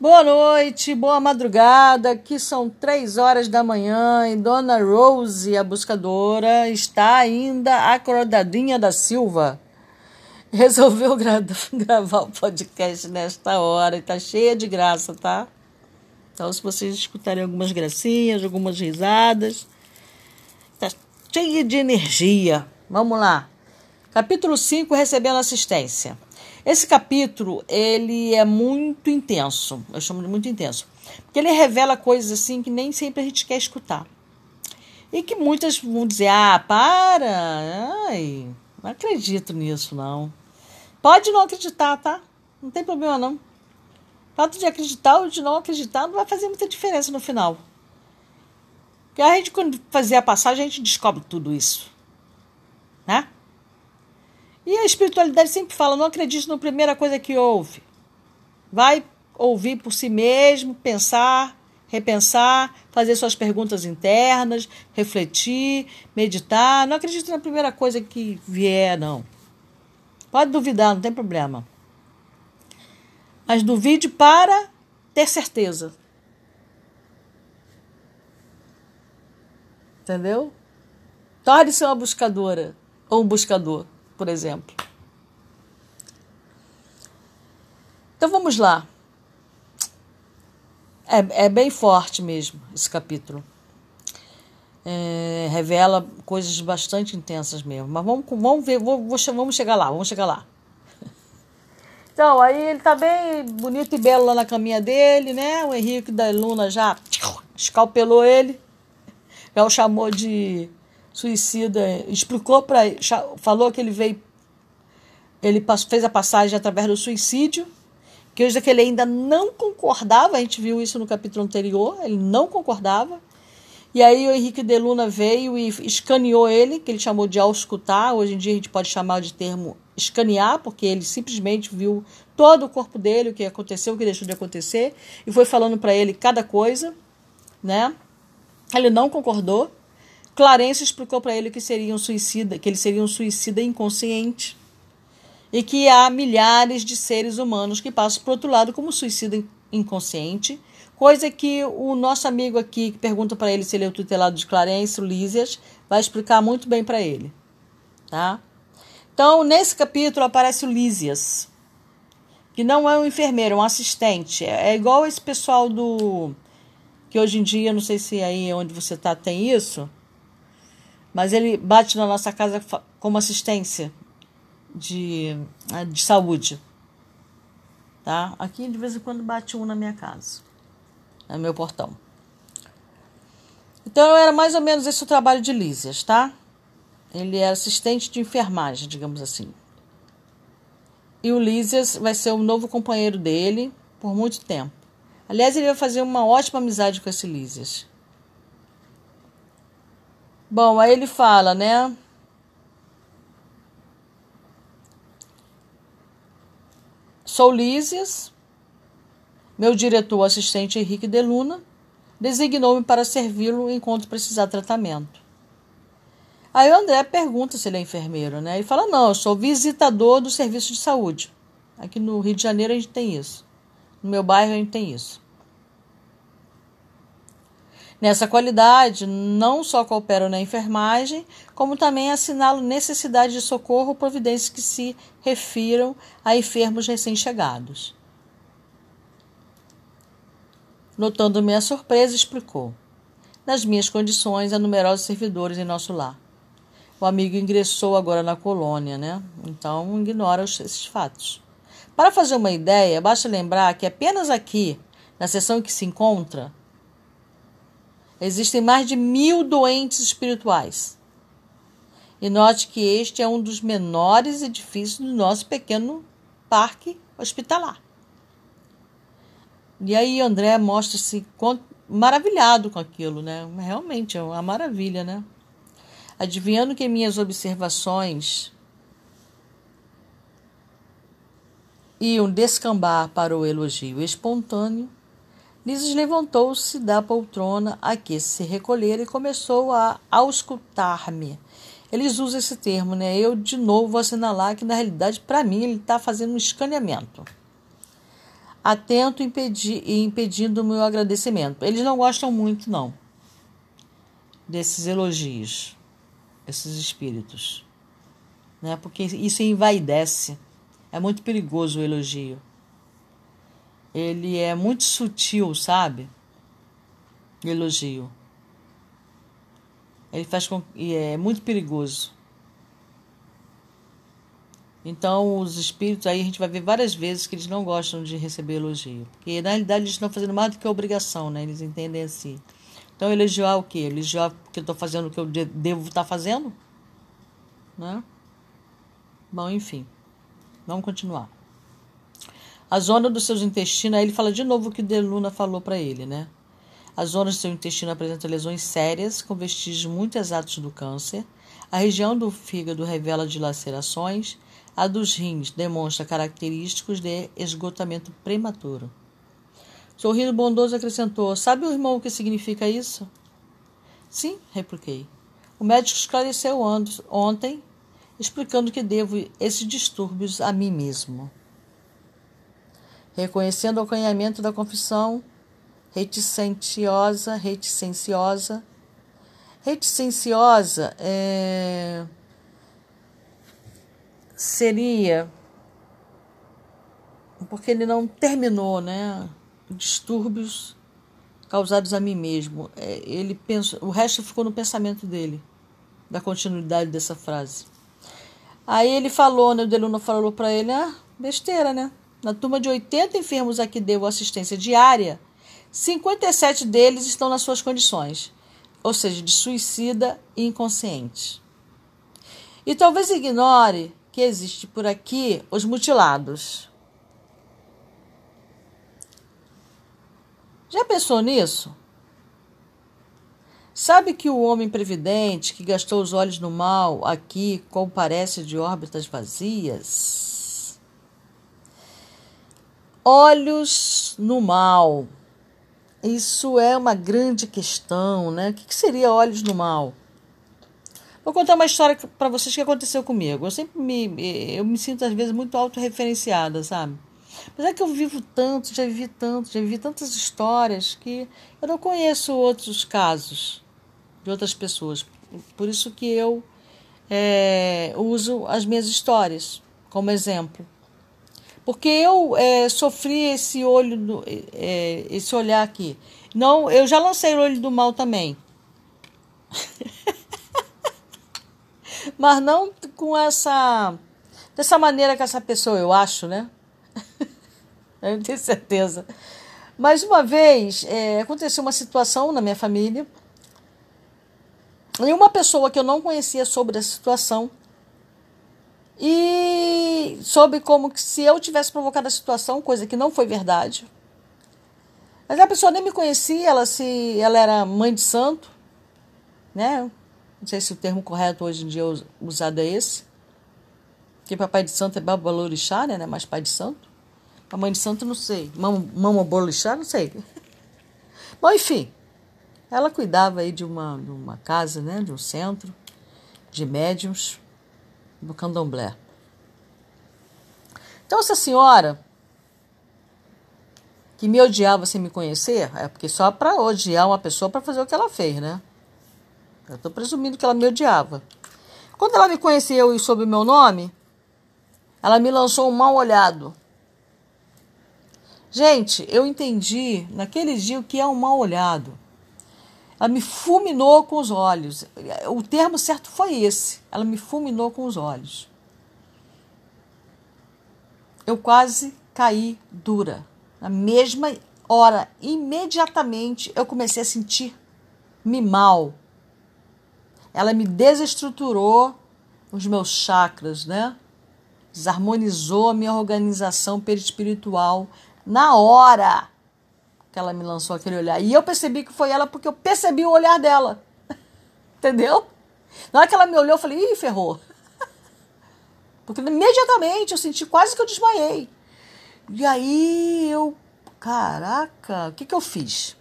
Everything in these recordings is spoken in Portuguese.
Boa noite, boa madrugada. Aqui são três horas da manhã e Dona Rose, a buscadora, está ainda acordadinha da Silva. Resolveu gra gravar o podcast nesta hora e tá cheia de graça, tá? Então, se vocês escutarem algumas gracinhas, algumas risadas, tá cheia de energia. Vamos lá. Capítulo 5, recebendo assistência. Esse capítulo, ele é muito intenso, eu chamo de muito intenso, porque ele revela coisas assim que nem sempre a gente quer escutar. E que muitas vão dizer, ah, para, ai, não acredito nisso, não. Pode não acreditar, tá? Não tem problema, não. O fato de acreditar ou de não acreditar não vai fazer muita diferença no final. Porque a gente, quando fazer a passagem, a gente descobre tudo isso. Né? E a espiritualidade sempre fala: não acredite na primeira coisa que ouve. Vai ouvir por si mesmo, pensar, repensar, fazer suas perguntas internas, refletir, meditar. Não acredite na primeira coisa que vier, não. Pode duvidar, não tem problema. Mas duvide para ter certeza. Entendeu? Torne-se uma buscadora ou um buscador por exemplo. Então vamos lá. É, é bem forte mesmo esse capítulo. É, revela coisas bastante intensas mesmo. Mas vamos, vamos ver, vou, vou, vamos chegar lá, vamos chegar lá. Então, aí ele tá bem bonito e belo lá na caminha dele, né? O Henrique da Luna já escalpelou ele, já o chamou de suicida, explicou para falou que ele veio ele fez a passagem através do suicídio, que hoje que ele ainda não concordava, a gente viu isso no capítulo anterior, ele não concordava. E aí o Henrique de Luna veio e escaneou ele, que ele chamou de auscultar, hoje em dia a gente pode chamar de termo escanear, porque ele simplesmente viu todo o corpo dele, o que aconteceu, o que deixou de acontecer, e foi falando para ele cada coisa, né? Ele não concordou. Clarence explicou para ele que seria um suicida, que ele seria um suicida inconsciente e que há milhares de seres humanos que passam o outro lado como suicida inconsciente, coisa que o nosso amigo aqui que pergunta para ele se ele é o tutelado de Clarence, o Lísias, vai explicar muito bem para ele, tá? Então, nesse capítulo aparece o Lísias, que não é um enfermeiro, é um assistente. É igual esse pessoal do que hoje em dia, não sei se aí onde você está tem isso, mas ele bate na nossa casa como assistência de, de saúde. Tá? Aqui de vez em quando bate um na minha casa, no meu portão. Então era mais ou menos esse o trabalho de Lísias, tá? Ele era assistente de enfermagem, digamos assim. E o Lísias vai ser o novo companheiro dele por muito tempo. Aliás, ele vai fazer uma ótima amizade com esse Lísias. Bom, aí ele fala, né? Sou Lísias, meu diretor assistente Henrique de Luna designou-me para servi-lo enquanto precisar tratamento. Aí o André pergunta se ele é enfermeiro, né? Ele fala: Não, eu sou visitador do serviço de saúde. Aqui no Rio de Janeiro a gente tem isso. No meu bairro a gente tem isso. Nessa qualidade, não só coopero na enfermagem, como também assinalo necessidade de socorro ou providências que se refiram a enfermos recém-chegados. Notando minha surpresa, explicou. Nas minhas condições, há numerosos servidores em nosso lar. O amigo ingressou agora na colônia, né? Então ignora esses fatos. Para fazer uma ideia, basta lembrar que apenas aqui, na seção que se encontra, Existem mais de mil doentes espirituais. E note que este é um dos menores edifícios do nosso pequeno parque hospitalar. E aí André mostra-se maravilhado com aquilo, né? Realmente é uma maravilha, né? Adivinhando que minhas observações iam descambar para o elogio espontâneo, Lises levantou-se da poltrona a que se recolhera e começou a auscultar-me. Eles usam esse termo, né? Eu de novo vou assinalar que na realidade, para mim, ele está fazendo um escaneamento. atento e impedindo o meu agradecimento. Eles não gostam muito, não, desses elogios, esses espíritos, né? Porque isso envaidece. É muito perigoso o elogio. Ele é muito sutil, sabe? Elogio. Ele faz com e é muito perigoso. Então, os espíritos aí a gente vai ver várias vezes que eles não gostam de receber elogio. Porque na realidade eles estão fazendo mais do que obrigação, né? Eles entendem assim. Então, elogiar o quê? Elogiar porque eu estou fazendo o que eu devo estar tá fazendo? Né? Bom, enfim. Vamos continuar. A zona dos seus intestinos, aí ele fala de novo o que Deluna falou para ele, né? As zonas do seu intestino apresentam lesões sérias, com vestígios muito exatos do câncer. A região do fígado revela dilacerações a dos rins demonstra característicos de esgotamento prematuro. Sorrindo bondoso acrescentou: Sabe irmão o que significa isso? Sim, repliquei. O médico esclareceu ontem, explicando que devo esses distúrbios a mim mesmo. Reconhecendo o acanhamento da confissão, reticentiosa, reticenciosa. Reticenciosa é seria porque ele não terminou, né? Distúrbios causados a mim mesmo. É, ele pensa, o resto ficou no pensamento dele, da continuidade dessa frase. Aí ele falou, né? O Deluna falou para ele, ah, besteira, né? Na turma de 80 enfermos a que devo assistência diária, 57 deles estão nas suas condições, ou seja, de suicida e inconsciente. E talvez ignore que existe por aqui os mutilados. Já pensou nisso? Sabe que o homem previdente que gastou os olhos no mal aqui comparece de órbitas vazias? Olhos no mal. Isso é uma grande questão, né? O que seria olhos no mal? Vou contar uma história para vocês que aconteceu comigo. Eu sempre me, eu me sinto às vezes muito autorreferenciada, sabe? Mas é que eu vivo tanto, já vivi tanto, já vivi tantas histórias que eu não conheço outros casos de outras pessoas. Por isso que eu é, uso as minhas histórias como exemplo. Porque eu é, sofri esse olho, do, é, esse olhar aqui. Não, eu já lancei o olho do mal também. mas não com essa dessa maneira que essa pessoa, eu acho, né? eu tenho certeza. Mas uma vez é, aconteceu uma situação na minha família e uma pessoa que eu não conhecia sobre a situação e soube como que se eu tivesse provocado a situação, coisa que não foi verdade. Mas a pessoa nem me conhecia, ela se ela era mãe de santo, né? Não sei se o termo correto hoje em dia usado é esse. Porque papai de santo é babalorixá, né? Mas pai de santo. A mãe de santo não sei. Mama bolixá, não sei. Bom, enfim. Ela cuidava aí de uma, de uma casa, né? De um centro de médiums do candomblé. Então, essa senhora que me odiava sem me conhecer, é porque só para odiar uma pessoa para fazer o que ela fez, né? Eu estou presumindo que ela me odiava. Quando ela me conheceu e soube meu nome, ela me lançou um mal olhado. Gente, eu entendi naquele dia o que é um mal olhado. Ela me fulminou com os olhos. O termo certo foi esse. Ela me fulminou com os olhos. Eu quase caí dura. Na mesma hora, imediatamente, eu comecei a sentir-me mal ela me desestruturou os meus chakras, né? Desarmonizou a minha organização perispiritual na hora que ela me lançou aquele olhar. E eu percebi que foi ela porque eu percebi o olhar dela. Entendeu? Na hora que ela me olhou, eu falei, ih, ferrou. Porque imediatamente eu senti quase que eu desmaiei. E aí eu, caraca, o que, que eu fiz?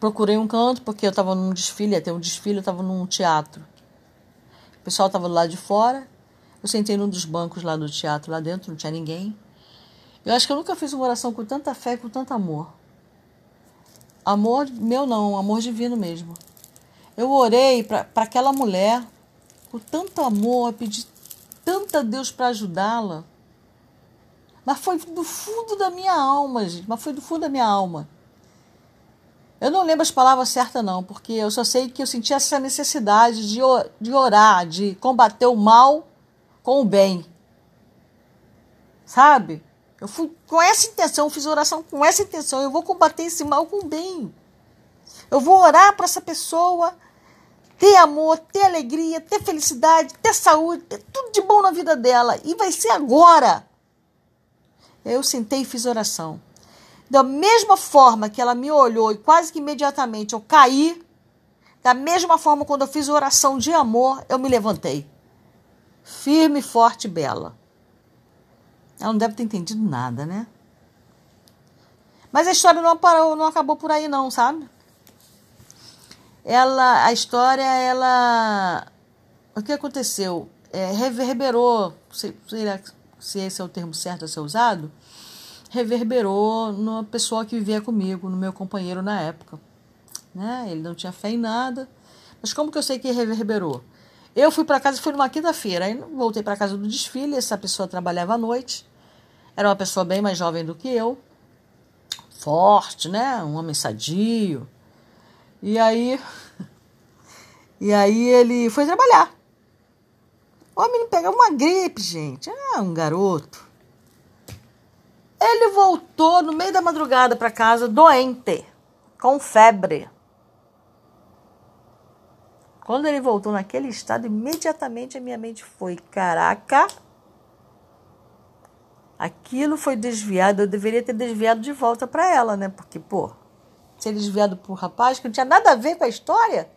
Procurei um canto porque eu estava num desfile, ter um desfile, eu estava num teatro. O pessoal estava lado de fora. Eu sentei num dos bancos lá do teatro, lá dentro, não tinha ninguém. Eu acho que eu nunca fiz uma oração com tanta fé e com tanto amor. Amor meu não, amor divino mesmo. Eu orei para aquela mulher com tanto amor, pedi tanto a Deus para ajudá-la. Mas foi do fundo da minha alma, gente. Mas foi do fundo da minha alma. Eu não lembro as palavras certas, não, porque eu só sei que eu senti essa necessidade de, de orar, de combater o mal com o bem. Sabe? Eu fui com essa intenção, fiz oração com essa intenção. Eu vou combater esse mal com bem. Eu vou orar para essa pessoa ter amor, ter alegria, ter felicidade, ter saúde, ter tudo de bom na vida dela. E vai ser agora. Eu sentei e fiz oração. Da mesma forma que ela me olhou e quase que imediatamente eu caí, da mesma forma quando eu fiz oração de amor, eu me levantei. Firme, forte e bela. Ela não deve ter entendido nada, né? Mas a história não parou, não acabou por aí não, sabe? Ela, a história, ela, o que aconteceu? É, reverberou, se, se esse é o termo certo a ser usado, reverberou numa pessoa que vivia comigo, no meu companheiro na época. Né? Ele não tinha fé em nada. Mas como que eu sei que reverberou? Eu fui para casa, fui numa quinta-feira, aí voltei para casa do desfile, essa pessoa trabalhava à noite. Era uma pessoa bem mais jovem do que eu, forte, né? Um homem sadio. E aí E aí ele foi trabalhar. O homem pegava uma gripe, gente. Ah, um garoto. Ele voltou no meio da madrugada para casa doente, com febre. Quando ele voltou naquele estado, imediatamente a minha mente foi: caraca, aquilo foi desviado. Eu deveria ter desviado de volta para ela, né? Porque, pô, ser desviado por rapaz que não tinha nada a ver com a história.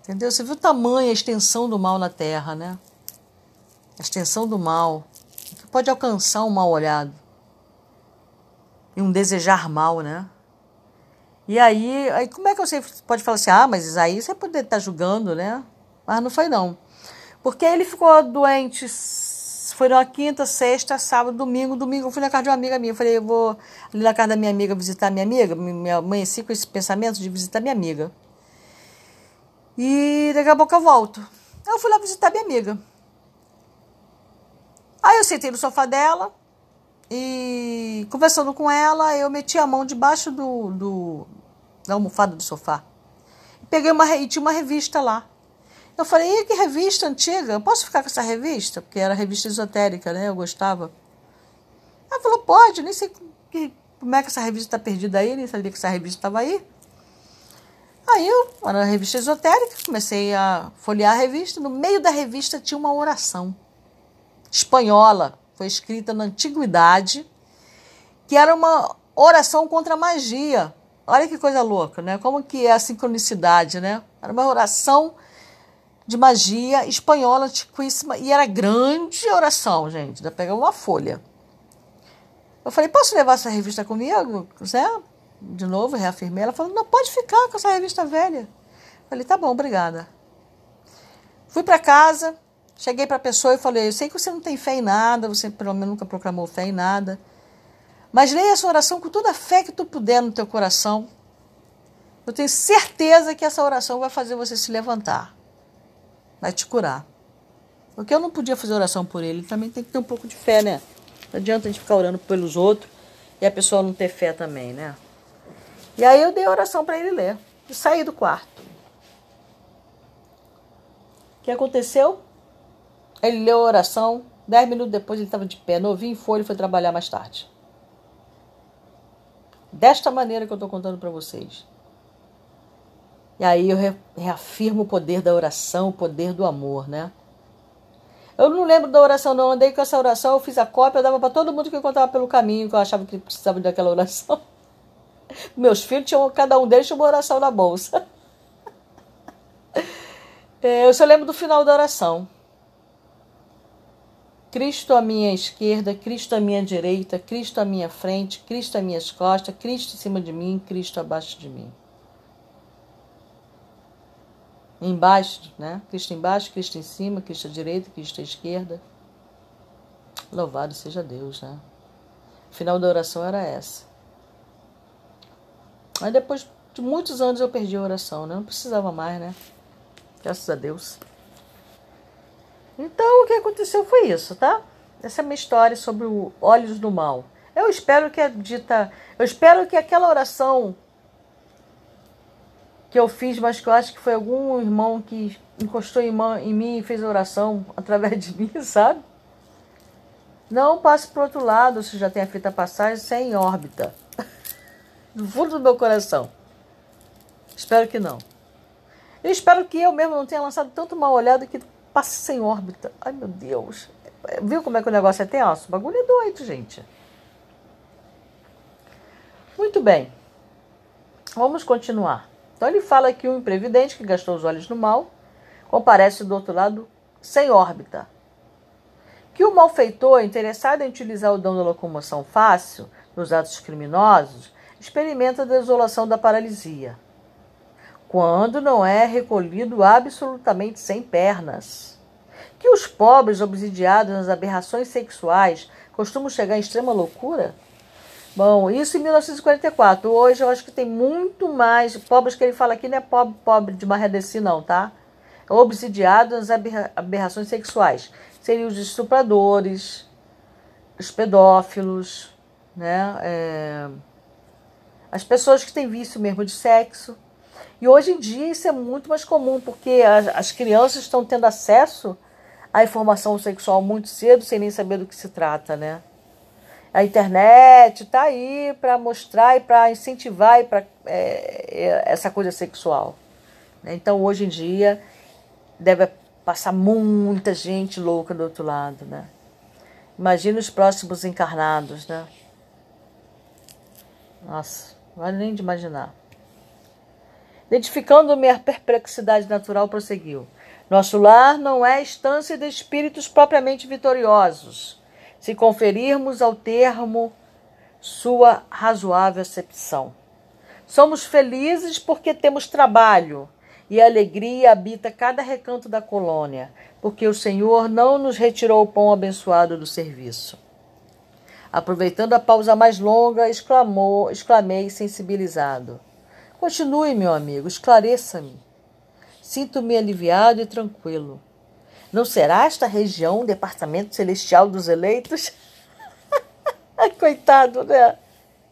Entendeu? Você viu o tamanho, a extensão do mal na Terra, né? A extensão do mal pode alcançar um mal olhado e um desejar mal, né? E aí, aí como é que você pode falar assim, ah, mas aí você pode estar julgando, né? Mas não foi não. Porque ele ficou doente, foi na quinta, sexta, sábado, domingo, domingo eu fui na casa de uma amiga minha, eu falei, eu vou ali na casa da minha amiga visitar minha amiga, me amanheci com esse pensamento de visitar minha amiga. E daqui a pouco eu volto. Eu fui lá visitar minha amiga. Aí eu sentei no sofá dela e conversando com ela, eu meti a mão debaixo do, do da almofada do sofá. Peguei uma e tinha uma revista lá. Eu falei, que revista antiga? Eu posso ficar com essa revista? Porque era revista esotérica, né? Eu gostava. Ela falou, pode, nem sei que, como é que essa revista está perdida aí, nem sabia que essa revista estava aí. Aí eu, era uma revista esotérica, comecei a folhear a revista. No meio da revista tinha uma oração espanhola, foi escrita na antiguidade, que era uma oração contra a magia. Olha que coisa louca, né? Como que é a sincronicidade, né? Era uma oração de magia espanhola antiquíssima e era grande oração, gente. Ainda pegar uma folha. Eu falei, posso levar essa revista comigo? Zé? De novo, reafirmei. Ela falou, não, pode ficar com essa revista velha. Eu falei, tá bom, obrigada. Fui para casa, Cheguei para a pessoa e falei: Eu sei que você não tem fé em nada, você pelo menos nunca proclamou fé em nada. Mas leia essa oração com toda a fé que tu puder no teu coração. Eu tenho certeza que essa oração vai fazer você se levantar. Vai te curar. Porque eu não podia fazer oração por ele. Também tem que ter um pouco de fé, né? Não adianta a gente ficar orando pelos outros e a pessoa não ter fé também, né? E aí eu dei oração para ele ler. E saí do quarto. O que aconteceu? Ele leu a oração, dez minutos depois ele estava de pé, novinho, foi e foi trabalhar mais tarde. Desta maneira que eu estou contando para vocês. E aí eu reafirmo o poder da oração, o poder do amor, né? Eu não lembro da oração, não. Andei com essa oração, eu fiz a cópia, eu dava para todo mundo que eu pelo caminho, que eu achava que precisava daquela oração. Meus filhos tinham, cada um deles uma oração na bolsa. É, eu só lembro do final da oração. Cristo à minha esquerda, Cristo à minha direita, Cristo à minha frente, Cristo às minhas costas, Cristo em cima de mim, Cristo abaixo de mim. Embaixo, né? Cristo embaixo, Cristo em cima, Cristo à direita, Cristo à esquerda. Louvado seja Deus, né? O final da oração era essa. Aí depois de muitos anos eu perdi a oração, né? Não precisava mais, né? Graças a Deus. Então o que aconteceu foi isso, tá? Essa é a minha história sobre o olhos do mal. Eu espero que a dita, eu espero que aquela oração que eu fiz, mas que eu acho que foi algum irmão que encostou em, em mim e fez oração através de mim, sabe? Não passe para outro lado se já tem a fita passagem sem órbita. Do fundo do meu coração. Espero que não. Eu espero que eu mesmo não tenha lançado tanto mal olhado que passe sem órbita. Ai, meu Deus. Viu como é que o negócio é tenso? O bagulho é doido, gente. Muito bem. Vamos continuar. Então ele fala que o imprevidente que gastou os olhos no mal comparece do outro lado sem órbita. Que o malfeitor, interessado em utilizar o dom da locomoção fácil nos atos criminosos, experimenta a desolação da paralisia, quando não é recolhido absolutamente sem pernas. Que os pobres, obsidiados nas aberrações sexuais, costumam chegar em extrema loucura? Bom, isso em 1944. Hoje eu acho que tem muito mais. Pobres que ele fala aqui não é pobre, pobre de Marredeci, não, tá? É obsidiado nas aberrações sexuais. Seriam os estupradores, os pedófilos, né? É, as pessoas que têm vício mesmo de sexo. E hoje em dia isso é muito mais comum, porque as, as crianças estão tendo acesso à informação sexual muito cedo, sem nem saber do que se trata, né? A internet está aí para mostrar e para incentivar e pra, é, é, essa coisa sexual. Né? Então, hoje em dia, deve passar muita gente louca do outro lado. Né? Imagina os próximos encarnados. Né? Nossa, não vale nem de imaginar. Identificando-me a perplexidade natural, prosseguiu. Nosso lar não é estância de espíritos propriamente vitoriosos se conferirmos ao termo sua razoável acepção. Somos felizes porque temos trabalho e a alegria habita cada recanto da colônia, porque o Senhor não nos retirou o pão abençoado do serviço. Aproveitando a pausa mais longa, exclamou, exclamei sensibilizado: Continue, meu amigo, esclareça-me. Sinto-me aliviado e tranquilo. Não será esta região o departamento celestial dos eleitos? Coitado, né?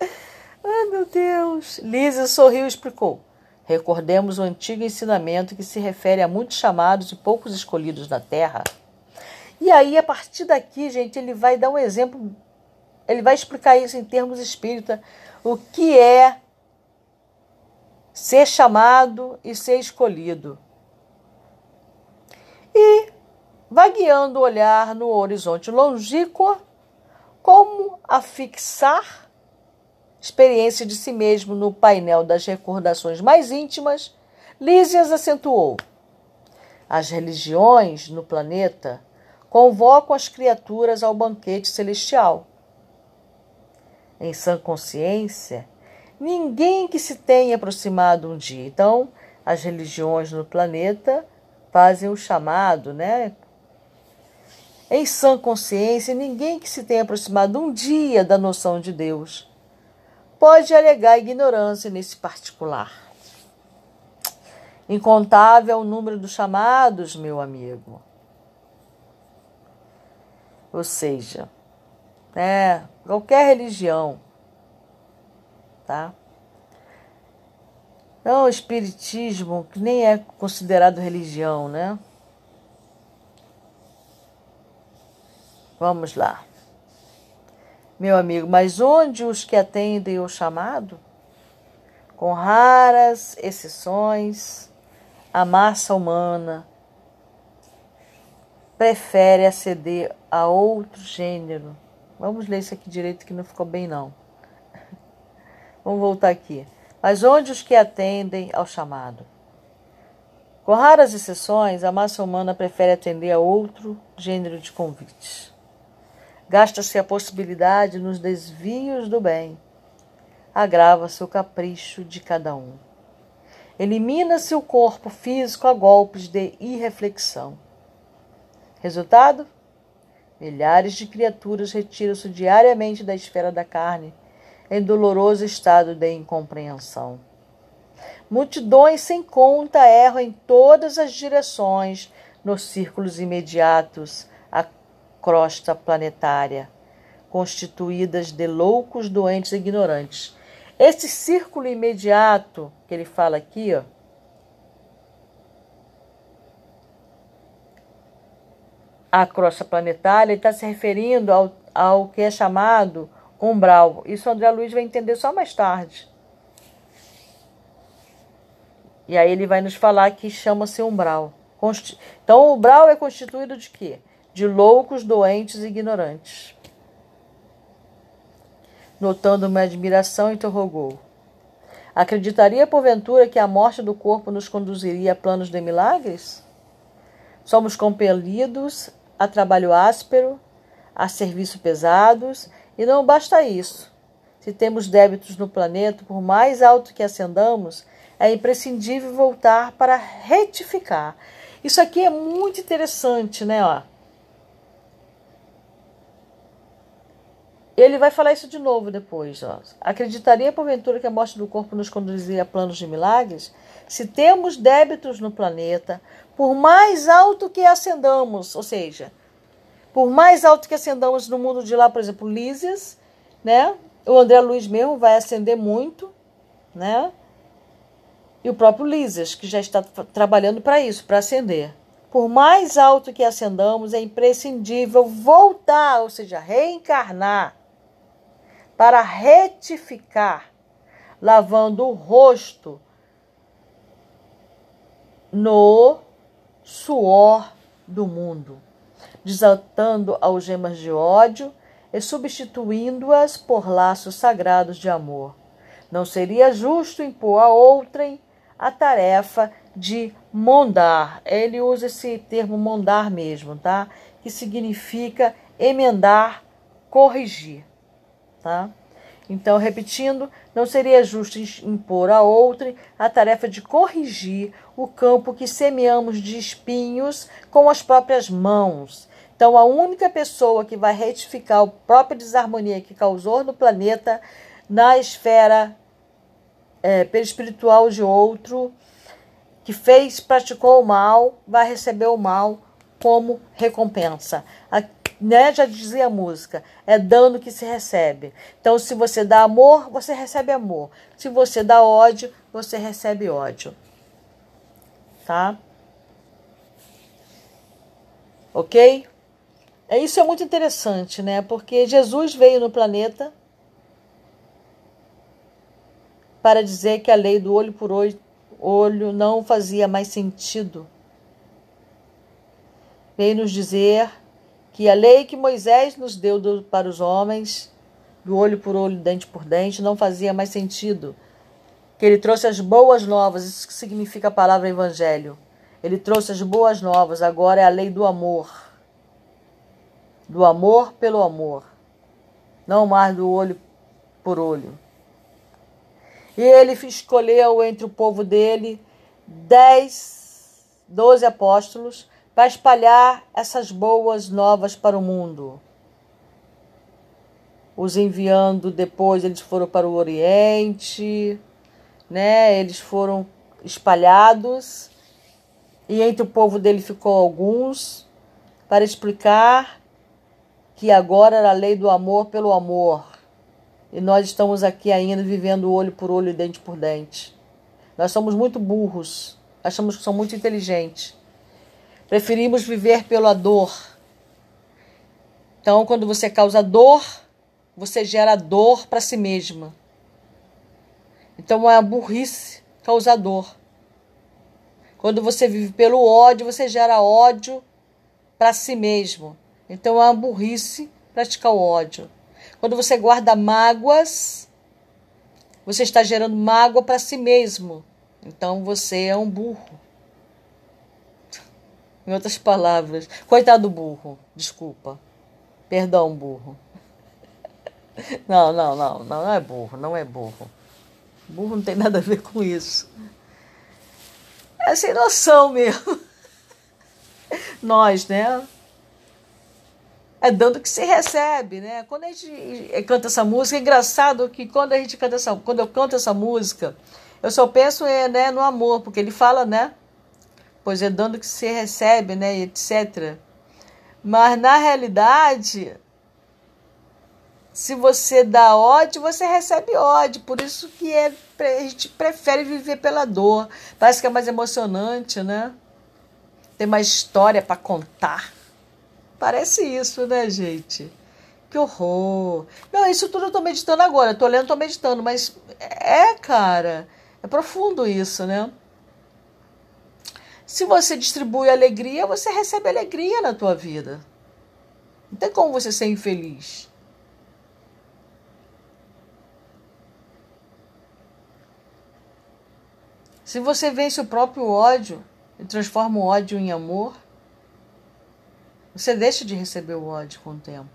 Ai, meu Deus. Lisa sorriu e explicou. Recordemos o antigo ensinamento que se refere a muitos chamados e poucos escolhidos na terra. E aí, a partir daqui, gente, ele vai dar um exemplo, ele vai explicar isso em termos espírita, o que é ser chamado e ser escolhido. E vagueando o olhar no horizonte longínquo, como a fixar experiência de si mesmo no painel das recordações mais íntimas, Lísias acentuou. As religiões no planeta convocam as criaturas ao banquete celestial. Em sã consciência, ninguém que se tenha aproximado um dia. Então, as religiões no planeta fazem o chamado, né? Em sã consciência, ninguém que se tenha aproximado um dia da noção de Deus pode alegar ignorância nesse particular. Incontável é o número dos chamados, meu amigo. Ou seja, né, qualquer religião, tá? Não, o espiritismo, que nem é considerado religião, né? Vamos lá. Meu amigo, mas onde os que atendem o chamado? Com raras exceções, a massa humana prefere aceder a outro gênero. Vamos ler isso aqui direito que não ficou bem não. Vamos voltar aqui. Mas onde os que atendem ao chamado? Com raras exceções, a massa humana prefere atender a outro gênero de convites. Gasta-se a possibilidade nos desvios do bem. Agrava-se o capricho de cada um. Elimina-se o corpo físico a golpes de irreflexão. Resultado? Milhares de criaturas retiram-se diariamente da esfera da carne em doloroso estado de incompreensão. Multidões sem conta erram em todas as direções nos círculos imediatos crosta planetária, constituídas de loucos, doentes e ignorantes. Esse círculo imediato que ele fala aqui, ó, a crosta planetária, ele está se referindo ao, ao que é chamado umbral. Isso André Luiz vai entender só mais tarde. E aí ele vai nos falar que chama-se umbral. Então, o umbral é constituído de quê? De loucos, doentes e ignorantes. Notando uma admiração, interrogou: Acreditaria porventura que a morte do corpo nos conduziria a planos de milagres? Somos compelidos a trabalho áspero, a serviço pesados, e não basta isso. Se temos débitos no planeta, por mais alto que ascendamos, é imprescindível voltar para retificar. Isso aqui é muito interessante, né? Ó. Ele vai falar isso de novo depois. Ó. Acreditaria, porventura, que a morte do corpo nos conduzia a planos de milagres? Se temos débitos no planeta, por mais alto que ascendamos, ou seja, por mais alto que ascendamos no mundo de lá, por exemplo, Lísias, né? O André Luiz mesmo vai ascender muito, né? E o próprio Lísias, que já está trabalhando para isso, para ascender. Por mais alto que ascendamos, é imprescindível voltar, ou seja, reencarnar, para retificar, lavando o rosto no suor do mundo desatando algemas de ódio e substituindo-as por laços sagrados de amor. Não seria justo impor a outrem a tarefa de mondar. Ele usa esse termo mondar mesmo, tá? Que significa emendar, corrigir, tá? Então, repetindo, não seria justo impor a outrem a tarefa de corrigir o campo que semeamos de espinhos com as próprias mãos então, a única pessoa que vai retificar a própria desarmonia que causou no planeta, na esfera é, perispiritual de outro, que fez, praticou o mal, vai receber o mal como recompensa. A, né, já dizia a música, é dano que se recebe. Então, se você dá amor, você recebe amor. Se você dá ódio, você recebe ódio. Tá? Ok? É, isso é muito interessante, né? Porque Jesus veio no planeta para dizer que a lei do olho por olho não fazia mais sentido. Veio nos dizer que a lei que Moisés nos deu do, para os homens, do olho por olho, dente por dente, não fazia mais sentido. Que ele trouxe as boas novas, isso que significa a palavra evangelho. Ele trouxe as boas novas, agora é a lei do amor do amor pelo amor, não mais do olho por olho. E ele escolheu entre o povo dele dez, doze apóstolos para espalhar essas boas novas para o mundo. Os enviando depois, eles foram para o Oriente, né? Eles foram espalhados e entre o povo dele ficou alguns para explicar que agora era a lei do amor pelo amor. E nós estamos aqui ainda vivendo olho por olho e dente por dente. Nós somos muito burros, achamos que somos muito inteligentes. Preferimos viver pela dor. Então, quando você causa dor, você gera dor para si mesma. Então, é a burrice causar dor. Quando você vive pelo ódio, você gera ódio para si mesmo. Então é uma burrice praticar o ódio. Quando você guarda mágoas, você está gerando mágoa para si mesmo. Então você é um burro. Em outras palavras, coitado do burro, desculpa. Perdão, burro. Não, não, não, não, não é burro, não é burro. Burro não tem nada a ver com isso. É sem noção mesmo. Nós, né? É dando que se recebe, né? Quando a gente canta essa música, é engraçado que quando a gente canta essa, quando eu canto essa música, eu só penso é, né, no amor, porque ele fala, né? Pois é dando que se recebe, né, etc. Mas na realidade, se você dá ódio, você recebe ódio. Por isso que é, a gente prefere viver pela dor. Parece que é mais emocionante, né? Tem mais história para contar. Parece isso, né, gente? Que horror. Não, isso tudo eu tô meditando agora. Eu tô lendo, tô meditando, mas é, cara, é profundo isso, né? Se você distribui alegria, você recebe alegria na tua vida. Não tem como você ser infeliz. Se você vence o próprio ódio e transforma o ódio em amor, você deixa de receber o ódio com o tempo.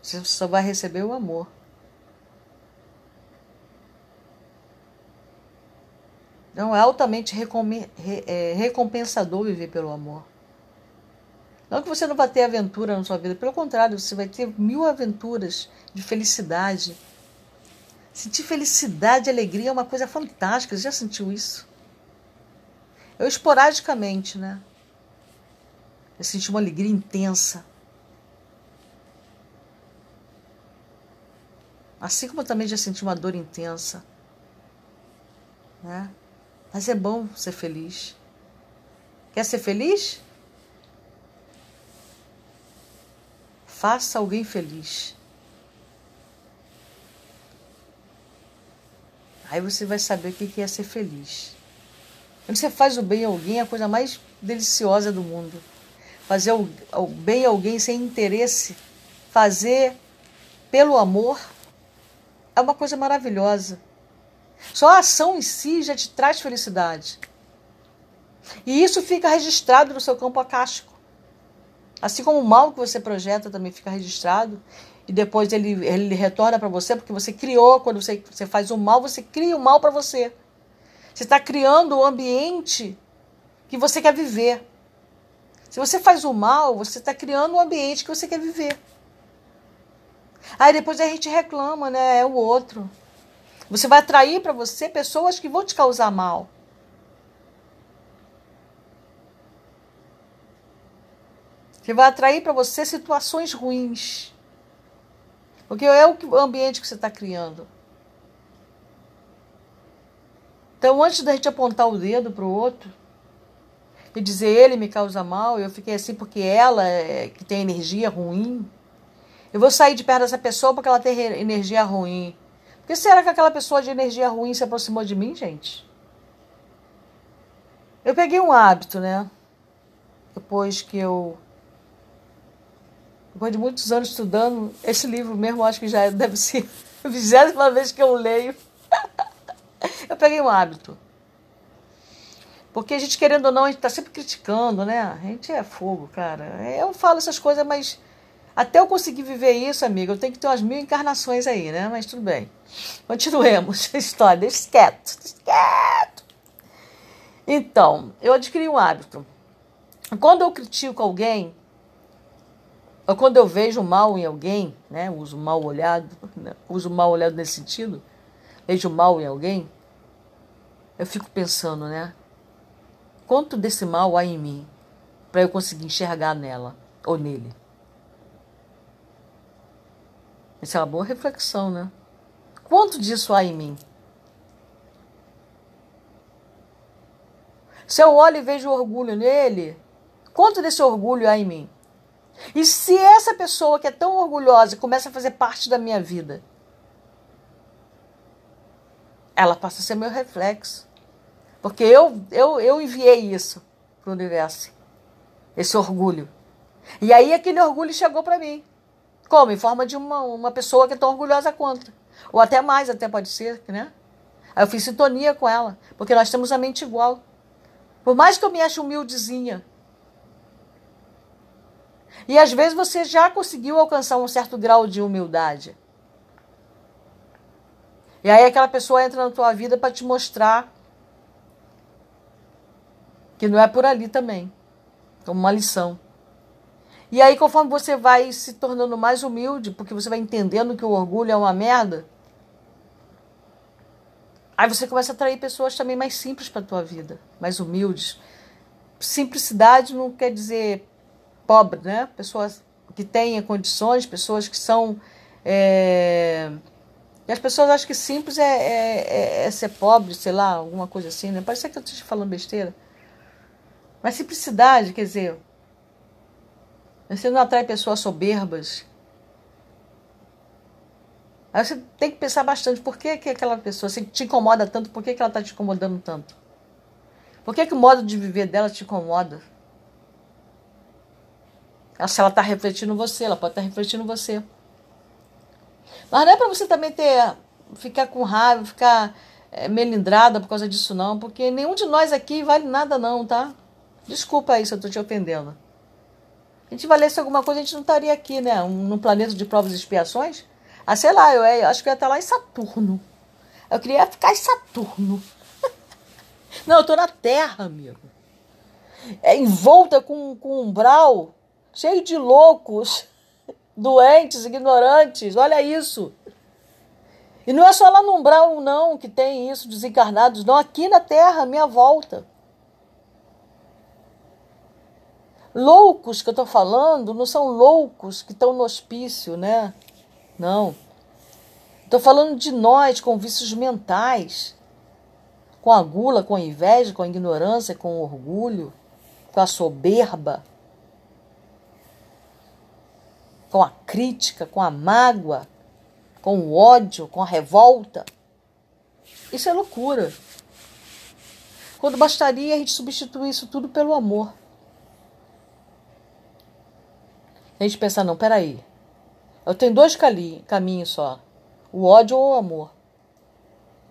Você só vai receber o amor. Então é altamente é, recompensador viver pelo amor. Não que você não vai ter aventura na sua vida, pelo contrário, você vai ter mil aventuras de felicidade. Sentir felicidade e alegria é uma coisa fantástica. Você já sentiu isso? Eu esporadicamente, né? Eu senti uma alegria intensa. Assim como eu também já senti uma dor intensa. Né? Mas é bom ser feliz. Quer ser feliz? Faça alguém feliz. Aí você vai saber o que é ser feliz. Quando você faz o bem a alguém, é a coisa mais deliciosa do mundo fazer o bem a alguém sem interesse, fazer pelo amor, é uma coisa maravilhosa. Só a ação em si já te traz felicidade. E isso fica registrado no seu campo acástico. Assim como o mal que você projeta também fica registrado. E depois ele, ele retorna para você, porque você criou, quando você, você faz o mal, você cria o mal para você. Você está criando o ambiente que você quer viver. Se você faz o mal, você está criando um ambiente que você quer viver. Aí depois a gente reclama, né? É o outro. Você vai atrair para você pessoas que vão te causar mal. Você vai atrair para você situações ruins. Porque é o ambiente que você está criando. Então, antes da gente apontar o dedo para o outro, e dizer ele me causa mal, eu fiquei assim porque ela é, que tem energia ruim. Eu vou sair de perto dessa pessoa porque ela tem energia ruim. Que será que aquela pessoa de energia ruim se aproximou de mim, gente? Eu peguei um hábito, né? Depois que eu. Depois de muitos anos estudando, esse livro mesmo acho que já deve ser a vigésima vez que eu leio. eu peguei um hábito. Porque a gente, querendo ou não, a gente está sempre criticando, né? A gente é fogo, cara. Eu falo essas coisas, mas até eu conseguir viver isso, amiga, eu tenho que ter umas mil encarnações aí, né? Mas tudo bem. Continuemos a história. Deixa quieto, deixa quieto. Então, eu adquiri um hábito. Quando eu critico alguém, ou quando eu vejo mal em alguém, né? Uso mal olhado, né? uso mal olhado nesse sentido, vejo mal em alguém, eu fico pensando, né? Quanto desse mal há em mim para eu conseguir enxergar nela ou nele? Essa é uma boa reflexão, né? Quanto disso há em mim? Se eu olho e vejo orgulho nele, quanto desse orgulho há em mim? E se essa pessoa que é tão orgulhosa começa a fazer parte da minha vida, ela passa a ser meu reflexo. Porque eu, eu, eu enviei isso para o universo. Esse orgulho. E aí aquele orgulho chegou para mim. Como? Em forma de uma, uma pessoa que é tão orgulhosa quanto. Ou até mais, até pode ser, né? Aí eu fiz sintonia com ela, porque nós temos a mente igual. Por mais que eu me ache humildezinha. E às vezes você já conseguiu alcançar um certo grau de humildade. E aí aquela pessoa entra na tua vida para te mostrar Que não é por ali também. Como uma lição. E aí, conforme você vai se tornando mais humilde, porque você vai entendendo que o orgulho é uma merda, aí você começa a atrair pessoas também mais simples para a tua vida, mais humildes. Simplicidade não quer dizer pobre, né? Pessoas que têm condições, pessoas que são. É... E as pessoas acham que simples é, é, é, é, ser pobre, sei lá, alguma coisa assim, né? Parece que eu esteja falando besteira. Mas simplicidade, quer dizer, você não atrai pessoas soberbas. Aí você tem que pensar bastante por que, que aquela pessoa se te incomoda tanto, por que, que ela está te incomodando tanto? Por que, que o modo de viver dela te incomoda? Se ela está refletindo você, ela pode estar tá refletindo você. Mas não é para você também ter ficar com raiva, ficar é, melindrada por causa disso, não, porque nenhum de nós aqui vale nada, não, tá? Desculpa aí se eu estou te ofendendo a gente valesse alguma coisa, a gente não estaria aqui, né? Um, num planeta de provas e expiações. Ah, sei lá, eu, eu acho que eu ia estar lá em Saturno. Eu queria ficar em Saturno. não, eu tô na Terra, amigo. É envolta com, com um umbral cheio de loucos, doentes, ignorantes. Olha isso. E não é só lá no umbral, não, que tem isso, desencarnados, não. Aqui na Terra, minha volta. Loucos que eu estou falando não são loucos que estão no hospício, né? Não. Estou falando de nós com vícios mentais, com a gula, com a inveja, com a ignorância, com o orgulho, com a soberba, com a crítica, com a mágoa, com o ódio, com a revolta. Isso é loucura. Quando bastaria a gente substituir isso tudo pelo amor. A gente pensa, não, peraí. Eu tenho dois caminhos só. O ódio ou o amor.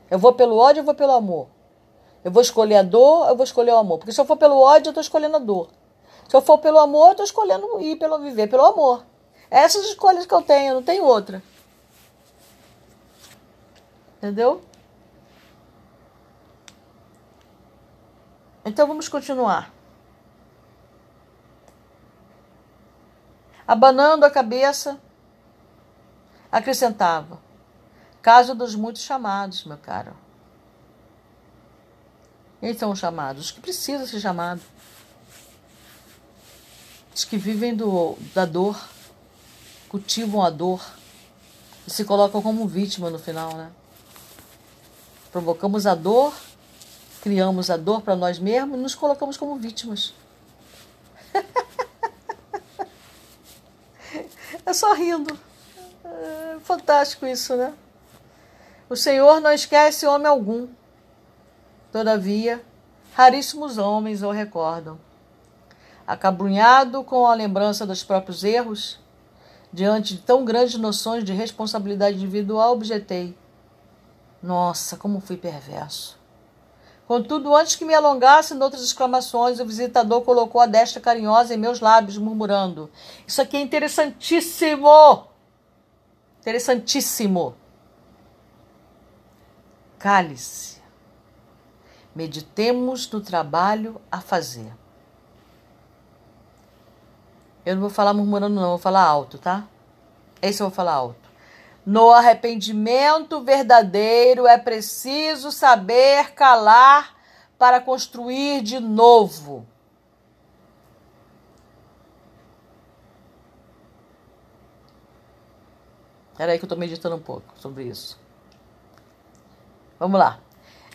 Eu vou pelo ódio ou vou pelo amor? Eu vou escolher a dor eu vou escolher o amor? Porque se eu for pelo ódio, eu estou escolhendo a dor. Se eu for pelo amor, eu estou escolhendo ir pelo viver pelo amor. Essas escolhas que eu tenho, eu não tenho outra. Entendeu? Então vamos continuar. Abanando a cabeça, acrescentava: Caso dos muitos chamados, meu caro. Quem são os chamados? Os que precisam ser chamados. Os que vivem do, da dor, cultivam a dor e se colocam como vítima no final, né? Provocamos a dor, criamos a dor para nós mesmos e nos colocamos como vítimas. É só rindo. É fantástico isso, né? O Senhor não esquece homem algum. Todavia, raríssimos homens o recordam. Acabrunhado com a lembrança dos próprios erros, diante de tão grandes noções de responsabilidade individual, objetei. Nossa, como fui perverso. Contudo, antes que me alongasse noutras exclamações, o visitador colocou a destra carinhosa em meus lábios, murmurando: Isso aqui é interessantíssimo! Interessantíssimo! Cale-se. Meditemos no trabalho a fazer. Eu não vou falar murmurando, não, vou falar alto, tá? Esse eu vou falar alto. No arrependimento verdadeiro é preciso saber calar para construir de novo. Espera aí que eu estou meditando um pouco sobre isso. Vamos lá.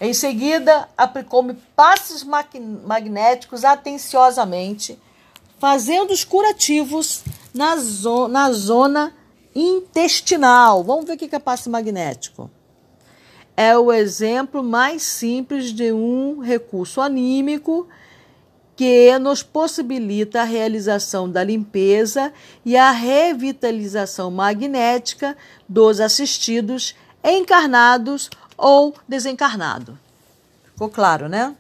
Em seguida, aplicou-me passes magnéticos atenciosamente, fazendo os curativos na, zo na zona intestinal. Vamos ver o que é passe magnético. É o exemplo mais simples de um recurso anímico que nos possibilita a realização da limpeza e a revitalização magnética dos assistidos encarnados ou desencarnados. Ficou claro, né?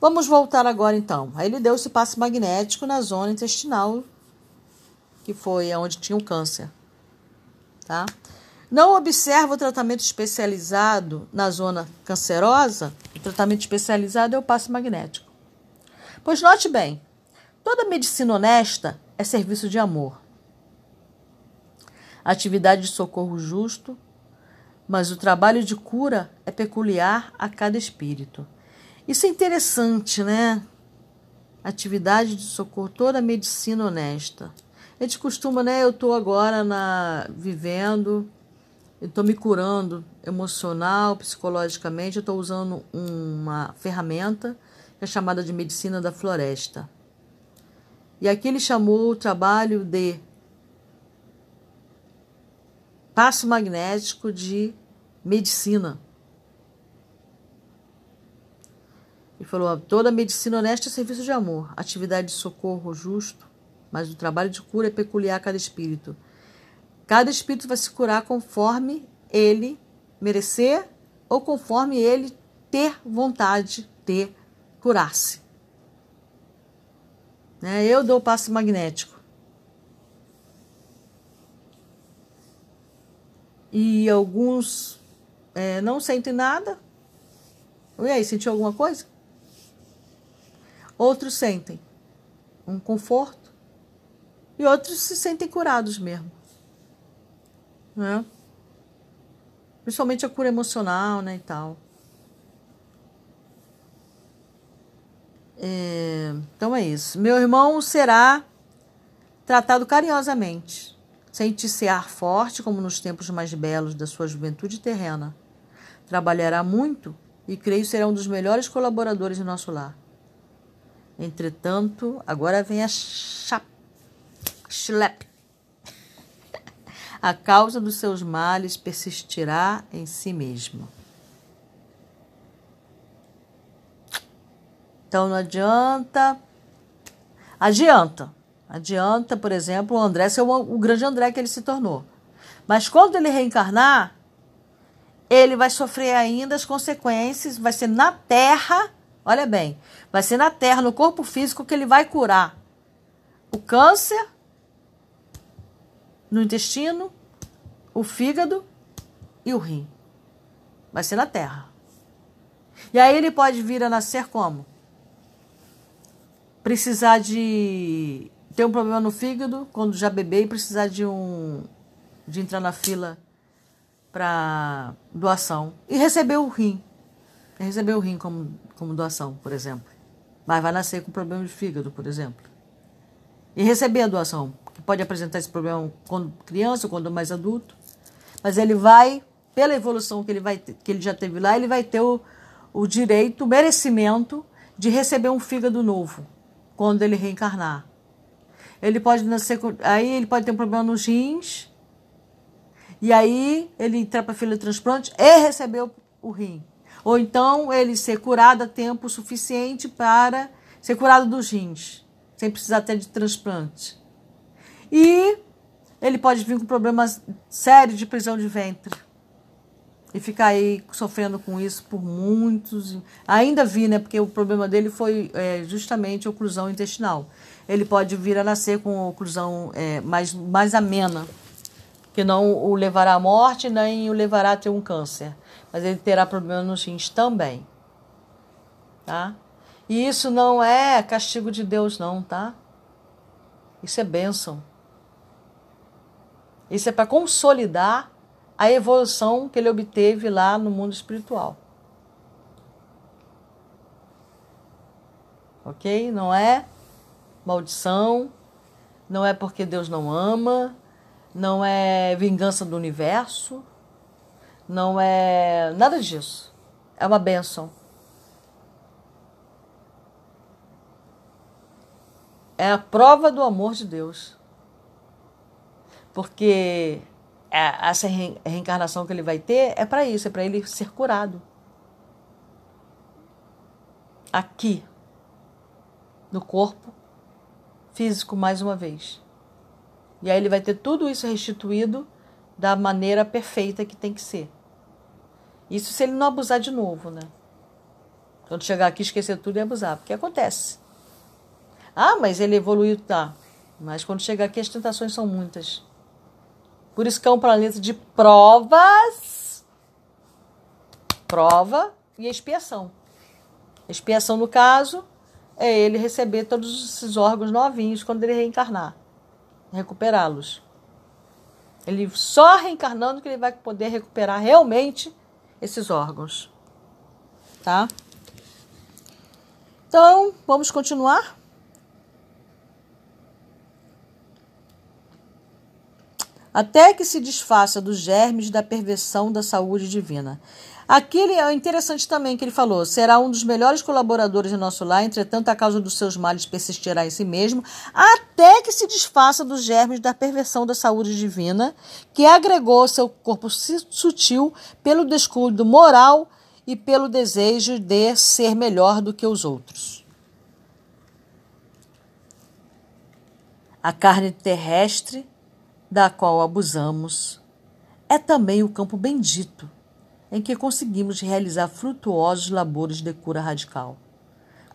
Vamos voltar agora então. Aí ele deu esse passe magnético na zona intestinal que foi onde tinha o câncer, tá? Não observa o tratamento especializado na zona cancerosa. O tratamento especializado é o passe magnético. Pois note bem, toda medicina honesta é serviço de amor. Atividade de socorro justo, mas o trabalho de cura é peculiar a cada espírito. Isso é interessante, né? Atividade de socorro, toda medicina honesta. A gente costuma, né? Eu estou agora na vivendo, estou me curando emocional, psicologicamente. Eu estou usando uma ferramenta que é chamada de medicina da floresta. E aqui ele chamou o trabalho de passo magnético de medicina. Ele falou: toda medicina honesta é serviço de amor, atividade de socorro justo, mas o trabalho de cura é peculiar a cada espírito. Cada espírito vai se curar conforme ele merecer ou conforme ele ter vontade de curar-se. Né? Eu dou o passe magnético. E alguns é, não sentem nada. E aí, sentiu alguma coisa? Outros sentem um conforto e outros se sentem curados mesmo. Né? Principalmente a cura emocional, né, e tal. É, então é isso. Meu irmão será tratado carinhosamente, sem tissear forte como nos tempos mais belos da sua juventude terrena. Trabalhará muito e creio será um dos melhores colaboradores em nosso lar. Entretanto, agora vem a chap, schlep. A causa dos seus males persistirá em si mesmo. Então não adianta. Adianta. Adianta, por exemplo, o André ser o, o grande André que ele se tornou. Mas quando ele reencarnar, ele vai sofrer ainda as consequências, vai ser na Terra Olha bem, vai ser na terra, no corpo físico, que ele vai curar o câncer no intestino, o fígado e o rim. Vai ser na terra. E aí ele pode vir a nascer como? Precisar de ter um problema no fígado quando já beber e precisar de um de entrar na fila para doação e receber o rim. Receber o rim como como doação, por exemplo. Mas vai nascer com problema de fígado, por exemplo. E receber a doação, pode apresentar esse problema quando criança, ou quando mais adulto. Mas ele vai, pela evolução que ele, vai, que ele já teve lá, ele vai ter o, o direito, o merecimento de receber um fígado novo quando ele reencarnar. Ele pode nascer, aí ele pode ter um problema nos rins, e aí ele entrar para a fila de transplante e receber o, o rim ou então ele ser curado a tempo suficiente para ser curado dos rins, sem precisar até de transplante. E ele pode vir com problemas sérios de prisão de ventre e ficar aí sofrendo com isso por muitos. Ainda vi, né? Porque o problema dele foi é, justamente a oclusão intestinal. Ele pode vir a nascer com oclusão é, mais, mais amena, que não o levará à morte nem o levará a ter um câncer mas ele terá problema nos rins também. Tá? E isso não é castigo de Deus, não, tá? Isso é bênção. Isso é para consolidar a evolução que ele obteve lá no mundo espiritual. Ok? Não é maldição, não é porque Deus não ama, não é vingança do universo, não é nada disso. É uma bênção. É a prova do amor de Deus. Porque essa reencarnação que ele vai ter é para isso, é para ele ser curado. Aqui, no corpo físico, mais uma vez. E aí ele vai ter tudo isso restituído da maneira perfeita que tem que ser. Isso se ele não abusar de novo, né? Quando chegar aqui, esquecer tudo e abusar, porque acontece. Ah, mas ele evoluiu, tá. Mas quando chegar aqui, as tentações são muitas. Por isso que é um planeta de provas, prova e expiação. Expiação, no caso, é ele receber todos esses órgãos novinhos quando ele reencarnar, recuperá-los. Ele só reencarnando que ele vai poder recuperar realmente esses órgãos. Tá? Então, vamos continuar? Até que se desfaça dos germes da perversão da saúde divina. Aquele é interessante também que ele falou: será um dos melhores colaboradores de nosso lar, entretanto, a causa dos seus males persistirá em si mesmo, até que se desfaça dos germes da perversão da saúde divina, que agregou seu corpo sutil pelo descuido moral e pelo desejo de ser melhor do que os outros. A carne terrestre, da qual abusamos, é também o campo bendito em que conseguimos realizar frutuosos labores de cura radical,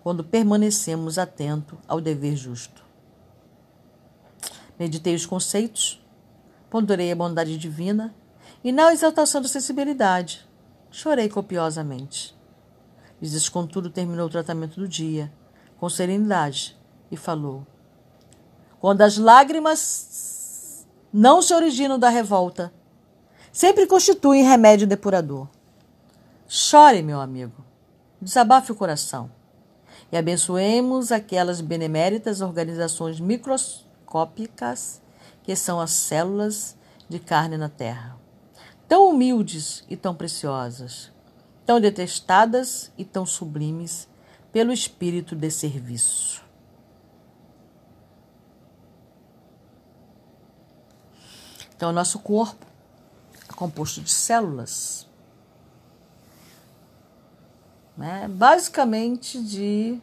quando permanecemos atentos ao dever justo. Meditei os conceitos, ponderei a bondade divina e, na exaltação da sensibilidade, chorei copiosamente. Isis, contudo, terminou o tratamento do dia, com serenidade, e falou: Quando as lágrimas não se originam da revolta, sempre constituem remédio depurador. Chore, meu amigo, desabafe o coração e abençoemos aquelas beneméritas organizações microscópicas que são as células de carne na terra, tão humildes e tão preciosas, tão detestadas e tão sublimes pelo espírito de serviço. Então, o nosso corpo composto de células, né? basicamente de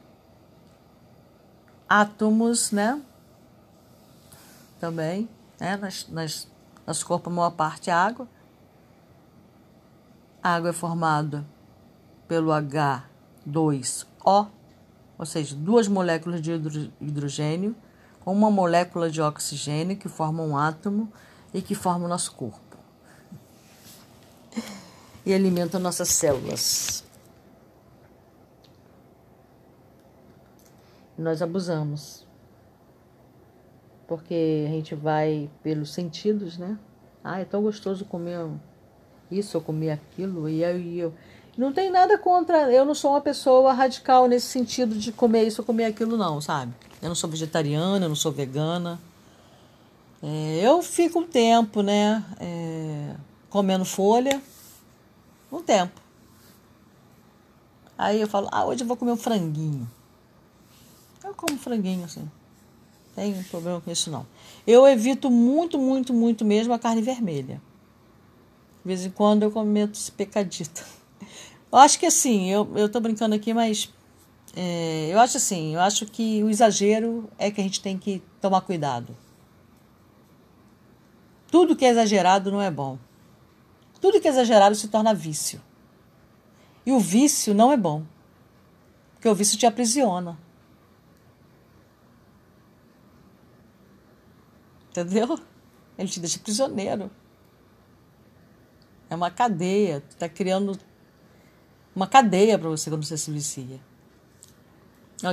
átomos, né? Também, né? Nas, nas, nosso corpo, a maior parte é água. A água é formada pelo H2O, ou seja, duas moléculas de hidrogênio com uma molécula de oxigênio que formam um átomo e que formam o nosso corpo e alimenta nossas células. Nós abusamos. Porque a gente vai pelos sentidos, né? Ah, é tão gostoso comer isso ou comer aquilo. E eu, e eu. Não tem nada contra. Eu não sou uma pessoa radical nesse sentido de comer isso ou comer aquilo, não, sabe? Eu não sou vegetariana, eu não sou vegana. É, eu fico um tempo, né? É, comendo folha um tempo. Aí eu falo, ah, hoje eu vou comer um franguinho. Eu como franguinho, assim. Tem problema com isso, não. Eu evito muito, muito, muito mesmo a carne vermelha. De vez em quando eu cometo esse pecadito. Eu acho que assim, eu, eu tô brincando aqui, mas é, eu acho assim, eu acho que o exagero é que a gente tem que tomar cuidado. Tudo que é exagerado não é bom. Tudo que é exagerado se torna vício. E o vício não é bom. Porque o vício te aprisiona. Entendeu? Ele te deixa prisioneiro. É uma cadeia. Tu tá criando uma cadeia para você quando você se vicia.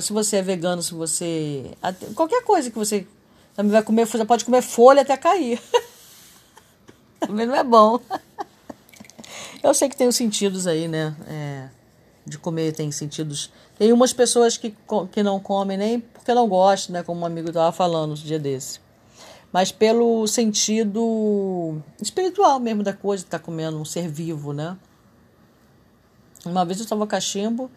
Se você é vegano, se você. Qualquer coisa que você também vai comer, você pode comer folha até cair. também não é bom. Eu sei que tem os sentidos aí, né? É, de comer tem sentidos. Tem umas pessoas que, que não comem nem porque não gostam, né? Como um amigo estava falando um dia desse. Mas pelo sentido espiritual mesmo da coisa, tá comendo um ser vivo, né? Uma vez eu estava cachimbo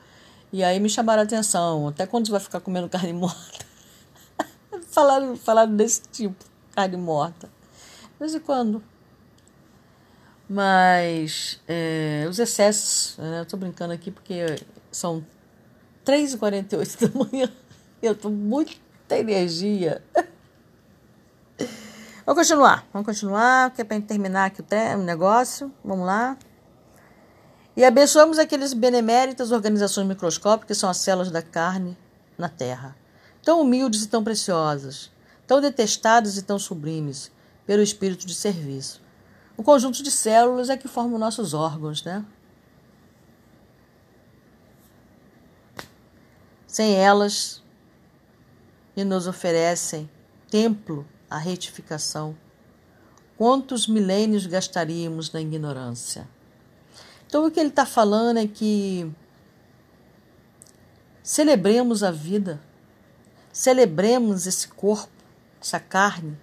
e aí me chamaram a atenção. Até quando você vai ficar comendo carne morta? falaram, falaram desse tipo, carne morta. De vez em quando. Mas é, os excessos, né? tô brincando aqui porque são 3h48 da manhã. Eu tô muita energia. Vamos continuar, vamos continuar, que é para terminar aqui o, o negócio. Vamos lá. E abençoamos aqueles beneméritas organizações microscópicas que são as células da carne na Terra, tão humildes e tão preciosas, tão detestadas e tão sublimes, pelo espírito de serviço. O conjunto de células é que formam nossos órgãos, né? Sem elas, que nos oferecem templo à retificação, quantos milênios gastaríamos na ignorância? Então, o que ele está falando é que celebremos a vida, celebremos esse corpo, essa carne,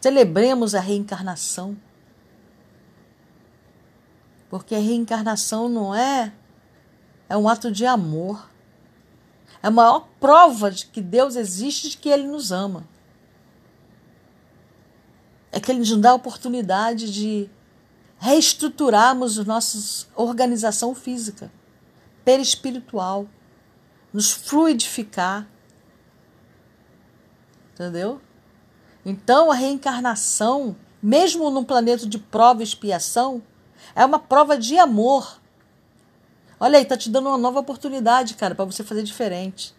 celebremos a reencarnação. Porque a reencarnação não é é um ato de amor. É a maior prova de que Deus existe e de que Ele nos ama. É que Ele nos dá a oportunidade de reestruturarmos a nossa organização física, perispiritual, nos fluidificar. Entendeu? Então a reencarnação, mesmo num planeta de prova e expiação, é uma prova de amor Olha aí, tá te dando uma nova oportunidade, cara, para você fazer diferente.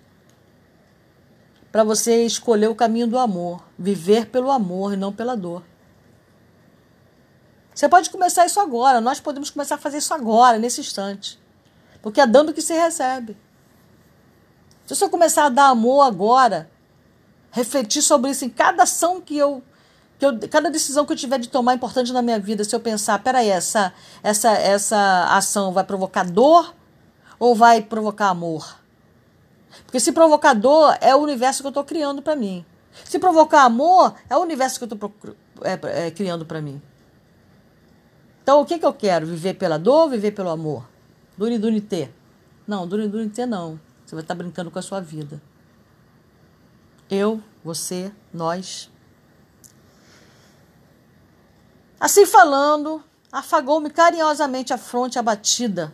Para você escolher o caminho do amor, viver pelo amor e não pela dor. Você pode começar isso agora, nós podemos começar a fazer isso agora, nesse instante. Porque é dando que se recebe. Se eu começar a dar amor agora, refletir sobre isso em cada ação que eu eu, cada decisão que eu tiver de tomar importante na minha vida, se eu pensar, peraí, essa, essa, essa ação vai provocar dor ou vai provocar amor? Porque se provocar dor é o universo que eu estou criando para mim. Se provocar amor é o universo que eu estou é, é, criando para mim. Então o que, que eu quero? Viver pela dor ou viver pelo amor? Duni Dunité. Não, Duni Dunité não. Você vai estar tá brincando com a sua vida. Eu, você, nós, Assim falando, afagou-me carinhosamente a fronte abatida.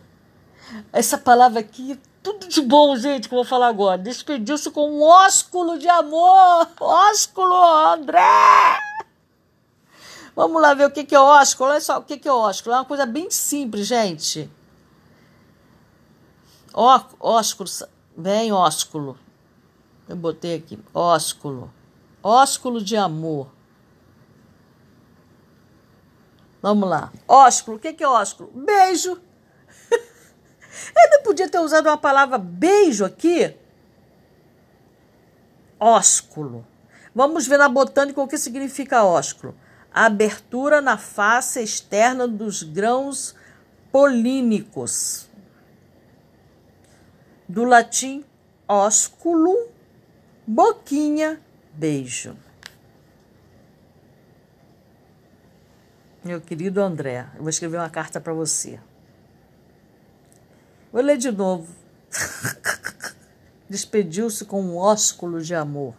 Essa palavra aqui, tudo de bom, gente, que eu vou falar agora. Despediu-se com um ósculo de amor. Ósculo, André! Vamos lá ver o que é ósculo. Olha só o que é ósculo. É uma coisa bem simples, gente. Ó, ósculo, vem ósculo. Eu botei aqui, ósculo. Ósculo de amor. Vamos lá. Ósculo. O que é ósculo? Beijo. Ele podia ter usado uma palavra beijo aqui. Ósculo. Vamos ver na botânica o que significa ósculo. abertura na face externa dos grãos polínicos. Do latim ósculo, boquinha, beijo. Meu querido André, eu vou escrever uma carta para você. Vou ler de novo. Despediu-se com um ósculo de amor.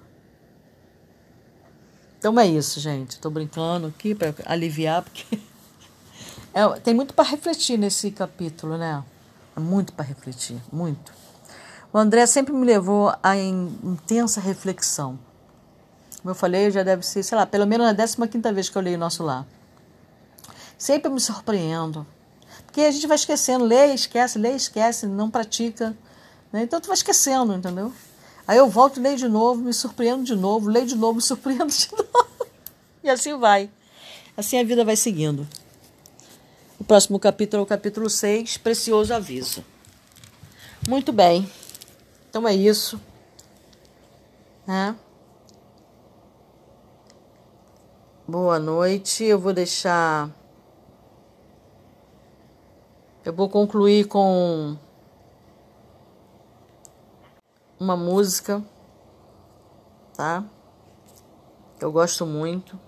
Então é isso, gente. Estou brincando aqui para aliviar, porque é, tem muito para refletir nesse capítulo, né? É muito para refletir, muito. O André sempre me levou a intensa reflexão. Como eu falei, já deve ser, sei lá, pelo menos a 15 vez que eu leio Nosso Lar. Sempre me surpreendo. Porque a gente vai esquecendo, lê, esquece, lê, esquece, não pratica. Né? Então tu vai esquecendo, entendeu? Aí eu volto, leio de novo, me surpreendo de novo, leio de novo, me surpreendo de novo. E assim vai. Assim a vida vai seguindo. O próximo capítulo é o capítulo 6, Precioso Aviso. Muito bem. Então é isso. Né? Boa noite. Eu vou deixar eu vou concluir com uma música, tá? Eu gosto muito.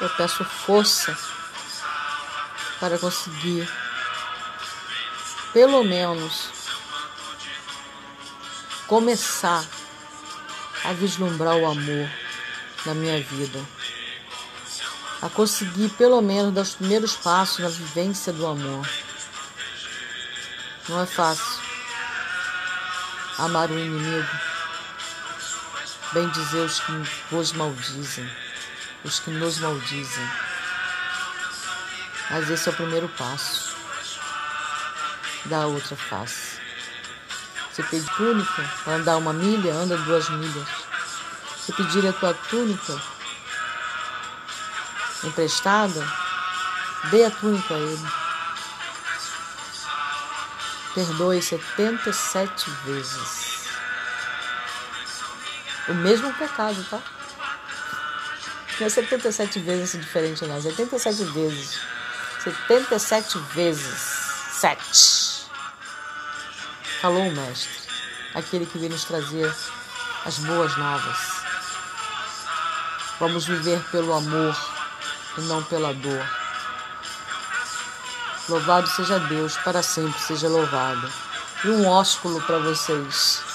Eu peço força para conseguir, pelo menos, começar a vislumbrar o amor na minha vida, a conseguir, pelo menos, dar os primeiros passos na vivência do amor. Não é fácil. amar o inimigo, bem dizer os que vos maldizem, os que nos maldizem. Mas esse é o primeiro passo da outra face. Você pedir túnica andar uma milha, anda duas milhas. Se pedir a tua túnica emprestada, dê a túnica a ele. Perdoe 77 vezes. O mesmo pecado, tá? Não é 77 vezes diferente, não. 77 vezes. 77 vezes. 7. Falou o Mestre, aquele que veio nos trazer as boas novas. Vamos viver pelo amor e não pela dor. Louvado seja Deus, para sempre seja louvado. E um ósculo para vocês.